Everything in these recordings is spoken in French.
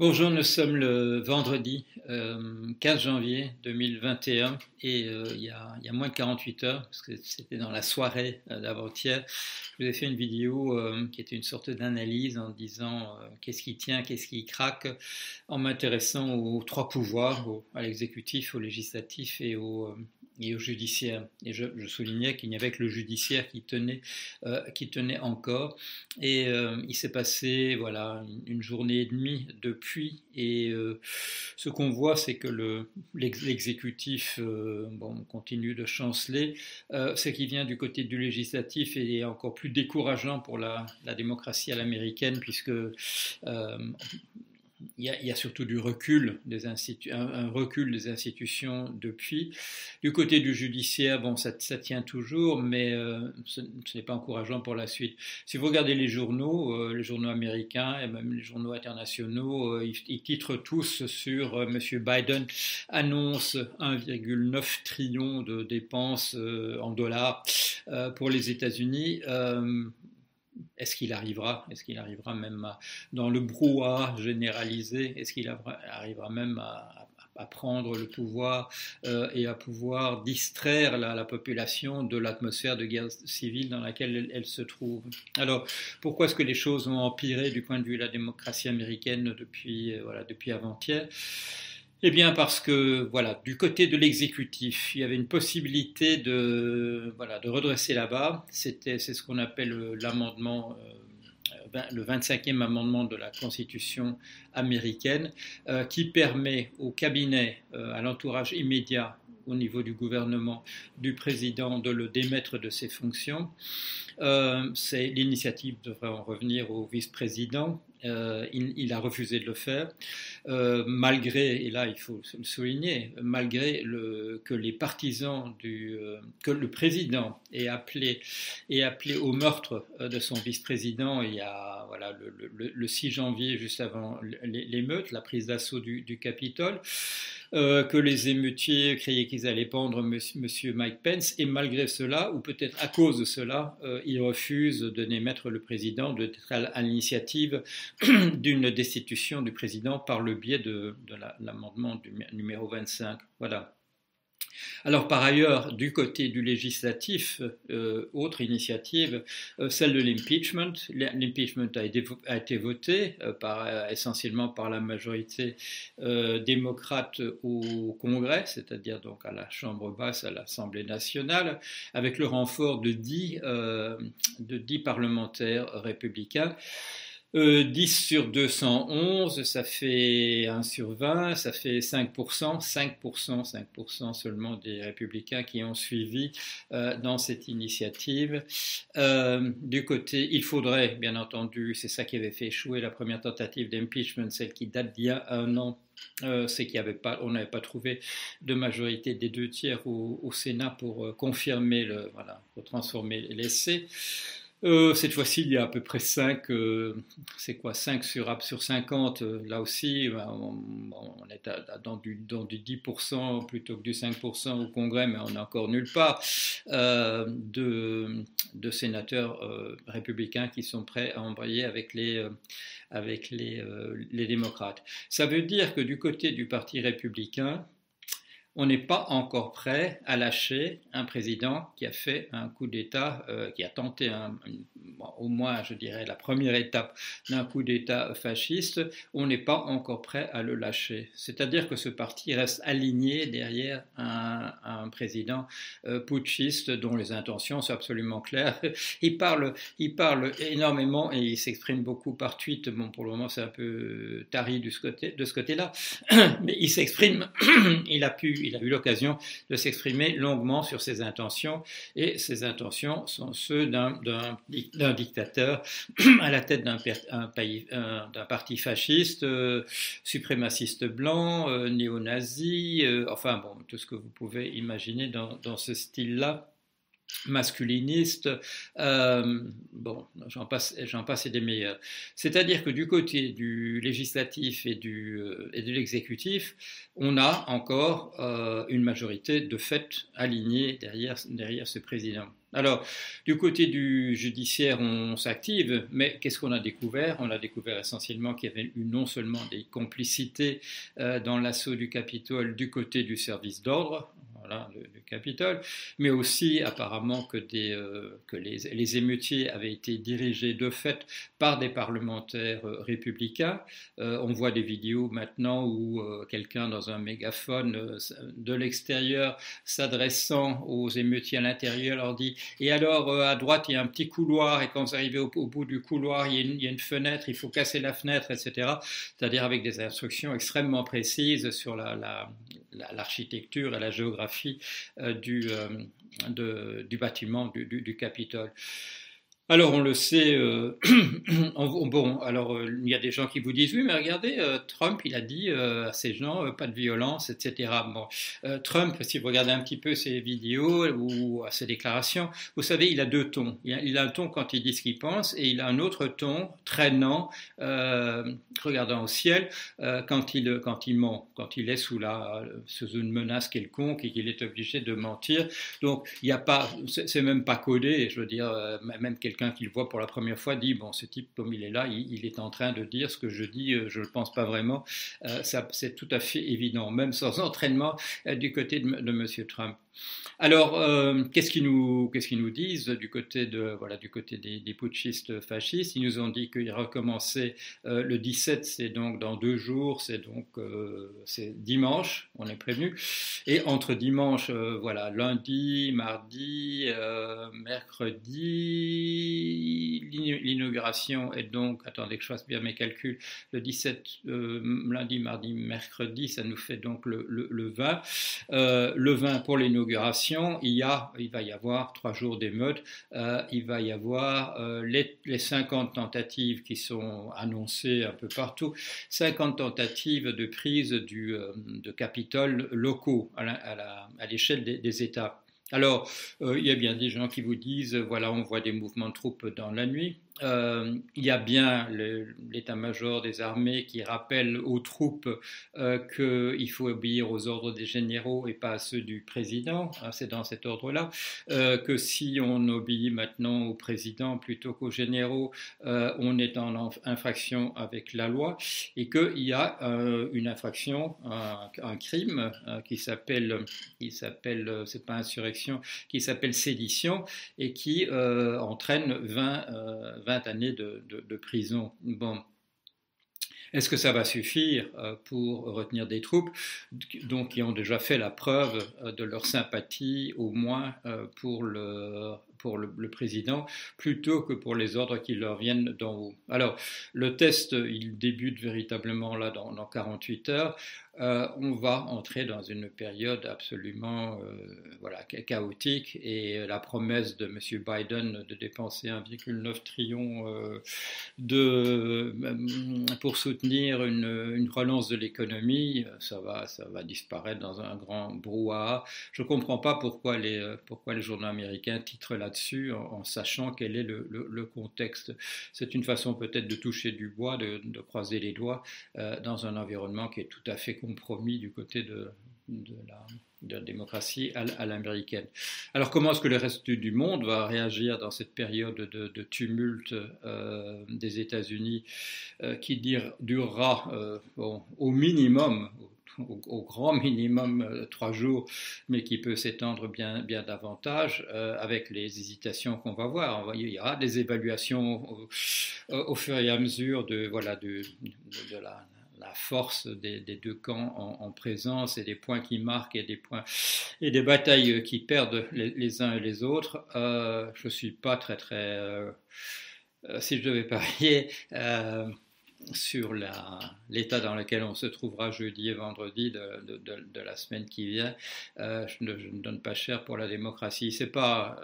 Bonjour, nous sommes le vendredi 15 euh, janvier 2021 et euh, il, y a, moins de 48 heures, parce que c'était dans la soirée euh, d'avant-hier, je vous ai fait une vidéo qui était une sorte d'analyse en disant qu'est-ce qui tient, qu'est-ce qui craque, en m'intéressant aux trois pouvoirs, à l'exécutif, au législatif et au, et au judiciaire. Et je, soulignais qu'il n'y avait que le judiciaire qui tenait, euh, qui tenait encore. Et euh, il s'est passé voilà une, journée et demie depuis. Et euh, ce qu'on voit, c'est que le, l'exécutif bon, continue de chanceler. ce qui vient du côté du législatif est encore plus décourageant pour la, la démocratie à l'américaine, puisque il y, a, surtout du recul des institutions depuis. Du côté du judiciaire, bon, ça, tient toujours, mais euh, ce, n'est pas encourageant pour la suite. Si vous regardez les journaux, euh, les journaux américains et même les journaux internationaux, euh, ils, titrent tous sur M. Biden annonce 1,9 trillion de dépenses en dollars pour les États-Unis est-ce qu'il arrivera Est-ce qu'il arrivera même dans le brouhaha généralisé Est-ce qu'il arrivera même à, prendre le pouvoir euh, et à pouvoir distraire la, population de l'atmosphère de guerre civile dans laquelle elle, se trouve? Alors, pourquoi est-ce que les choses ont empiré du point de vue de la démocratie américaine depuis, euh, voilà, depuis avant-hier? Eh bien, parce que, voilà, du côté de l'exécutif, il y avait une possibilité de, voilà, de redresser là-bas. C'était, c'est ce qu'on appelle l'amendement, euh, le 25e amendement de la Constitution américaine, euh, qui permet au cabinet, euh, à l'entourage immédiat au niveau du gouvernement du président de le démettre de ses fonctions. Euh, c'est l'initiative devrait en revenir au vice-président. Euh, il, a refusé de le faire, euh, malgré, et là il faut le souligner, malgré que les partisans du, que le président ait appelé, ait appelé au meurtre de son vice-président il y a voilà, le, le, 6 janvier, juste avant l'émeute, la prise d'assaut du Capitole. Euh, que les émeutiers criaient qu'ils allaient pendre monsieur, Mike Pence, et malgré cela, ou peut-être à cause de cela, euh, ils refusent de démettre le président, d'être à l'initiative d'une destitution du président par le biais de, de l'amendement numéro 25. Voilà. Alors par ailleurs, du côté du législatif, euh, autre initiative, euh, celle de l'impeachment. L'impeachment a, été voté euh, essentiellement par la majorité démocrate au Congrès, c'est-à-dire donc à la Chambre basse, à l'Assemblée nationale, avec le renfort de 10 parlementaires républicains. 10 euh, sur 211, ça fait 1 sur 20, ça fait 5%, 5%, 5% seulement des républicains qui ont suivi euh, dans cette initiative. Euh, du côté, il faudrait, bien entendu, c'est ça qui avait fait échouer la première tentative d'impeachment, celle qui date d'il y a un an, c'est qu'on n'avait pas trouvé de majorité des deux tiers au, au Sénat pour confirmer le, voilà, pour transformer l'essai. Euh, cette fois-ci, il y a à peu près 5, euh, c'est quoi, 5 sur, sur 50. Euh, là aussi, ben, on, est dans, du, dans, du, 10% plutôt que du 5% au Congrès, mais on n'est encore nulle part de, de, sénateurs républicains qui sont prêts à embrayer avec les, avec les, les démocrates. Ça veut dire que du côté du Parti républicain, on n'est pas encore prêt à lâcher un président qui a fait un coup d'État, euh, qui a tenté au moins, je dirais, la première étape d'un coup d'État fasciste. On n'est pas encore prêt à le lâcher. C'est-à-dire que ce parti reste aligné derrière un, président euh, putschiste dont les intentions sont absolument claires. Il parle, il parle énormément et il s'exprime beaucoup par tweet. Bon, pour le moment, c'est un peu tari de ce côté-là, mais il s'exprime, il a pu il a eu l'occasion de s'exprimer longuement sur ses intentions, et ses intentions sont ceux d'un dictateur à la tête d'un parti fasciste, euh, suprémaciste blanc, euh, néo-nazi, euh, enfin bon, tout ce que vous pouvez imaginer dans ce style-là masculiniste, euh, bon, j'en passe, j'en passe et des meilleurs. C'est-à-dire que du côté du législatif et, du, euh, et de l'exécutif, on a encore euh, une majorité de fait alignée derrière, ce président. Alors, du côté du judiciaire, on s'active, mais qu'est-ce qu'on a découvert? On a découvert essentiellement qu'il y avait eu non seulement des complicités dans l'assaut du Capitole du côté du service d'ordre, du Capitole, mais aussi apparemment que, euh, les, émeutiers avaient été dirigés de fait par des parlementaires euh, républicains. Euh, on voit des vidéos maintenant où quelqu'un dans un mégaphone de l'extérieur s'adressant aux émeutiers à l'intérieur leur dit Et alors à droite il y a un petit couloir et quand vous arrivez au, bout du couloir il y, a une, fenêtre, il faut casser la fenêtre, etc. C'est-à-dire avec des instructions extrêmement précises sur la, la, et la géographie euh, du, euh, du bâtiment du, du Capitole. Alors on le sait, euh, bon, alors euh, il y a des gens qui vous disent oui, mais regardez, euh, Trump, il a dit à ces gens pas de violence, etc. Bon, Trump, si vous regardez un petit peu ses vidéos ou ses déclarations, vous savez, il a deux tons. Il a, un ton quand il dit ce qu'il pense et il a un autre ton traînant, regardant au ciel quand il quand il ment, quand il est sous la sous une menace quelconque et qu'il est obligé de mentir. Donc il n'y a pas, c'est même pas codé, je veux dire, même quelqu'un quelqu'un qui le voit pour la première fois dit bon ce type comme il est là il, est en train de dire ce que je dis euh, je ne le pense pas vraiment. Euh, c'est tout à fait évident même sans entraînement euh, du côté de, de Monsieur Trump alors, euh, qu'est-ce qu'ils nous, disent du côté, des, putschistes fascistes? Ils nous ont dit qu'ils recommençaient euh, le 17, c'est donc dans deux jours, c'est donc euh, dimanche, on est prévenu. Et entre dimanche, voilà, lundi, mardi, mercredi, l'inauguration est donc, attendez que je fasse bien mes calculs, le 17, lundi, mardi, mercredi, ça nous fait donc le, le, le 20. le 20 pour l'inauguration il, il va y avoir trois jours d'émeute, euh, il va y avoir euh, les, les, 50 tentatives qui sont annoncées un peu partout, 50 tentatives de prise euh, de Capitole locaux à l'échelle des États. Alors, il y a bien des gens qui vous disent, voilà, on voit des mouvements de troupes dans la nuit. Euh, il y a bien l'état-major des armées qui rappelle aux troupes euh, qu'il faut obéir aux ordres des généraux et pas à ceux du président, hein, c'est dans cet ordre-là, euh, que si on obéit maintenant au président plutôt qu'aux généraux, on est en infraction avec la loi et qu'il y a une infraction, un, crime qui s'appelle, il s'appelle, c'est pas insurrection, qui s'appelle sédition et qui entraîne 20 20 années de, prison. Bon. Est-ce que ça va suffire euh, pour retenir des troupes donc, qui ont déjà fait la preuve euh, de leur sympathie, au moins euh, pour le, pour le, président, plutôt que pour les ordres qui leur viennent d'en haut? Alors, le test, il débute véritablement là dans 48 heures. Euh, on va entrer dans une période absolument euh, voilà, chaotique et la promesse de M. Biden de dépenser 1,9 trillion euh, de, pour soutenir une, relance de l'économie, ça va, ça va disparaître dans un grand brouhaha. Je ne comprends pas pourquoi les, pourquoi les journaux américains titrent là-dessus en, sachant quel est le, contexte. C'est une façon peut-être de toucher du bois, de, croiser les doigts dans un environnement qui est tout à fait compromis du côté de, la, démocratie à, l'américaine. Alors comment est-ce que le reste du monde va réagir dans cette période de, tumulte euh, des États-Unis euh, qui durera euh, au minimum, au, grand minimum trois jours, mais qui peut s'étendre bien, davantage avec les hésitations qu'on va voir. Il y aura des évaluations au, fur et à mesure de, voilà, de, de la la force des, deux camps en, présence et des points qui marquent et des points et des batailles qui perdent les, uns et les autres. Euh, je suis pas très très euh, euh, si je devais parier sur l'état dans lequel on se trouvera jeudi et vendredi de, la semaine qui vient, euh, je, ne, donne pas cher pour la démocratie. C'est pas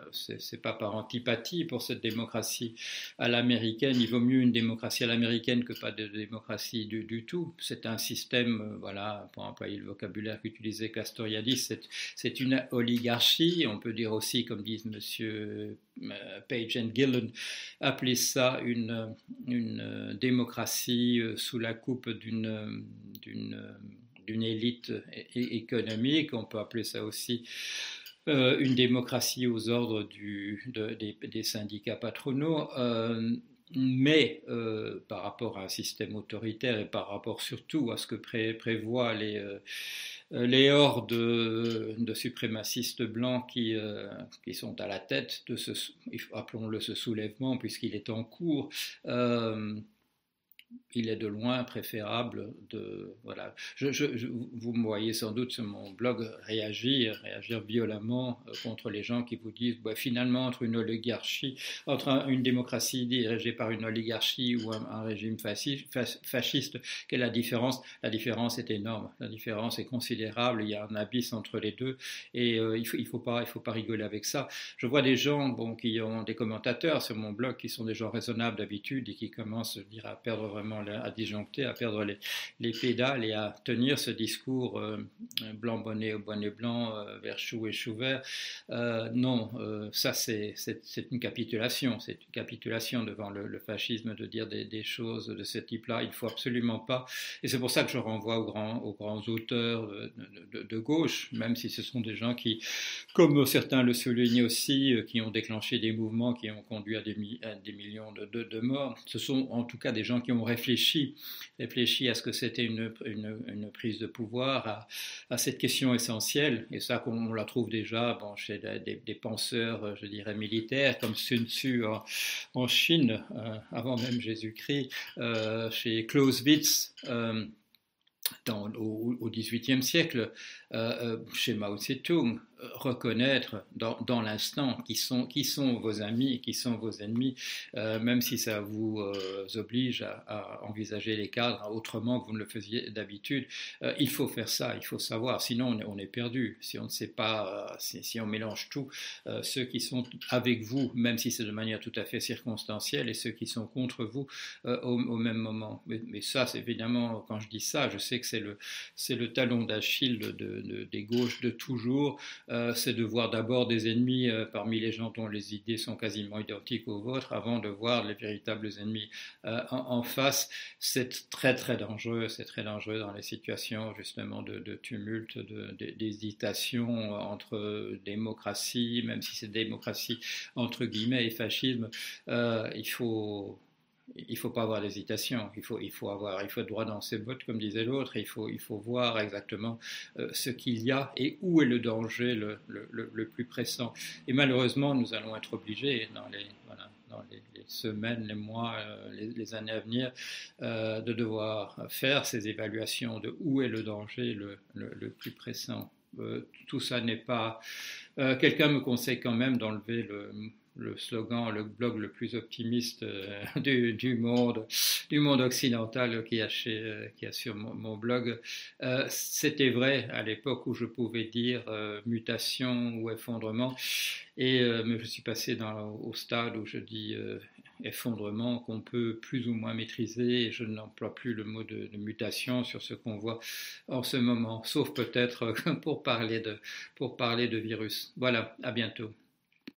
pas par antipathie pour cette démocratie à l'américaine. Il vaut mieux une démocratie à l'américaine que pas de démocratie du, tout. C'est un système, euh, voilà, pour employer le vocabulaire qu'utilisait Castoriadis, c'est une oligarchie. On peut dire aussi, comme disent Monsieur Page and Gillen, appeler ça une, démocratie euh, sous la coupe d'une d'une élite économique, on peut appeler ça aussi une démocratie aux ordres des, syndicats patronaux. Mais par rapport à un système autoritaire et par rapport surtout à ce que prévoient les, les hordes de, suprémacistes blancs qui, qui, sont à la tête de ce, appelons-le ce soulèvement, puisqu'il est en cours, il est de loin préférable de voilà. Je, vous me voyez sans doute sur mon blog réagir, réagir violemment euh, contre les gens qui vous disent bah, finalement entre une oligarchie, entre une démocratie dirigée par une oligarchie ou un, régime fasciste, quelle est la différence? La différence est énorme, la différence est considérable. Il y a un abysse entre les deux et euh, il faut faut pas il faut pas rigoler avec ça. Je vois des gens bon qui ont des commentateurs sur mon blog qui sont des gens raisonnables d'habitude et qui commencent dire, à perdre vraiment à disjoncter, à perdre les, pédales et à tenir ce discours euh, blanc bonnet au bonnet blanc, euh, vers chou et chou vert. Euh, non, ça c'est une capitulation, c'est une capitulation devant le, fascisme de dire des, choses de ce type-là. Il faut absolument pas. Et c'est pour ça que je renvoie aux grands, aux grands auteurs de, gauche, même si ce sont des gens qui, comme certains le soulignent aussi, qui ont déclenché des mouvements qui ont conduit à des, millions de, de morts. Ce sont en tout cas des gens qui ont réfléchi réfléchi, à ce que c'était une, une, prise de pouvoir, à, cette question essentielle, et ça qu'on la trouve déjà chez des, penseurs, je dirais, militaires, comme Sun Tzu en, Chine, euh, avant même Jésus-Christ, euh, chez Clausewitz. Euh, au XVIIIe siècle, chez Mao Tse-tung, reconnaître dans, l'instant qui sont, qui sont vos amis, qui sont vos ennemis, euh, même si ça vous euh, oblige à, envisager les cadres autrement que vous ne le faisiez d'habitude. Euh, il faut faire ça, il faut savoir, sinon on est, perdu. Si on ne sait pas, si, on mélange tout, ceux qui sont avec vous, même si c'est de manière tout à fait circonstancielle, et ceux qui sont contre vous au, même moment. Mais, ça, c'est évidemment, quand je dis ça, je sais que c'est le, le talon d'Achille de, des gauches de toujours. Euh, c'est de voir d'abord des ennemis euh, parmi les gens dont les idées sont quasiment identiques aux vôtres avant de voir les véritables ennemis euh, en, face. C'est très très dangereux, c'est très dangereux dans les situations justement de, tumulte, d'hésitation entre démocratie, même si c'est démocratie entre guillemets et fascisme. il faut il faut pas avoir d'hésitation, il faut, il faut avoir, il faut être droit dans ses bottes, comme disait l'autre, il faut, il faut voir exactement euh, ce qu'il y a et où est le danger le, le, plus pressant. Et malheureusement, nous allons être obligés dans les, voilà, dans les, semaines, les mois, euh, les, années à venir, euh, de devoir faire ces évaluations de où est le danger le plus pressant. tout ça n'est pas. Quelqu'un me conseille quand même d'enlever le le slogan, le blog le plus optimiste euh, du, monde, du monde occidental qui a, a sur mon, blog. Euh, c'était vrai à l'époque où je pouvais dire euh, mutation ou effondrement, et mais je suis passé au stade où je dis effondrement qu'on peut plus ou moins maîtriser, et je n'emploie plus le mot de, mutation sur ce qu'on voit en ce moment, sauf peut-être pour parler de virus. Voilà, à bientôt.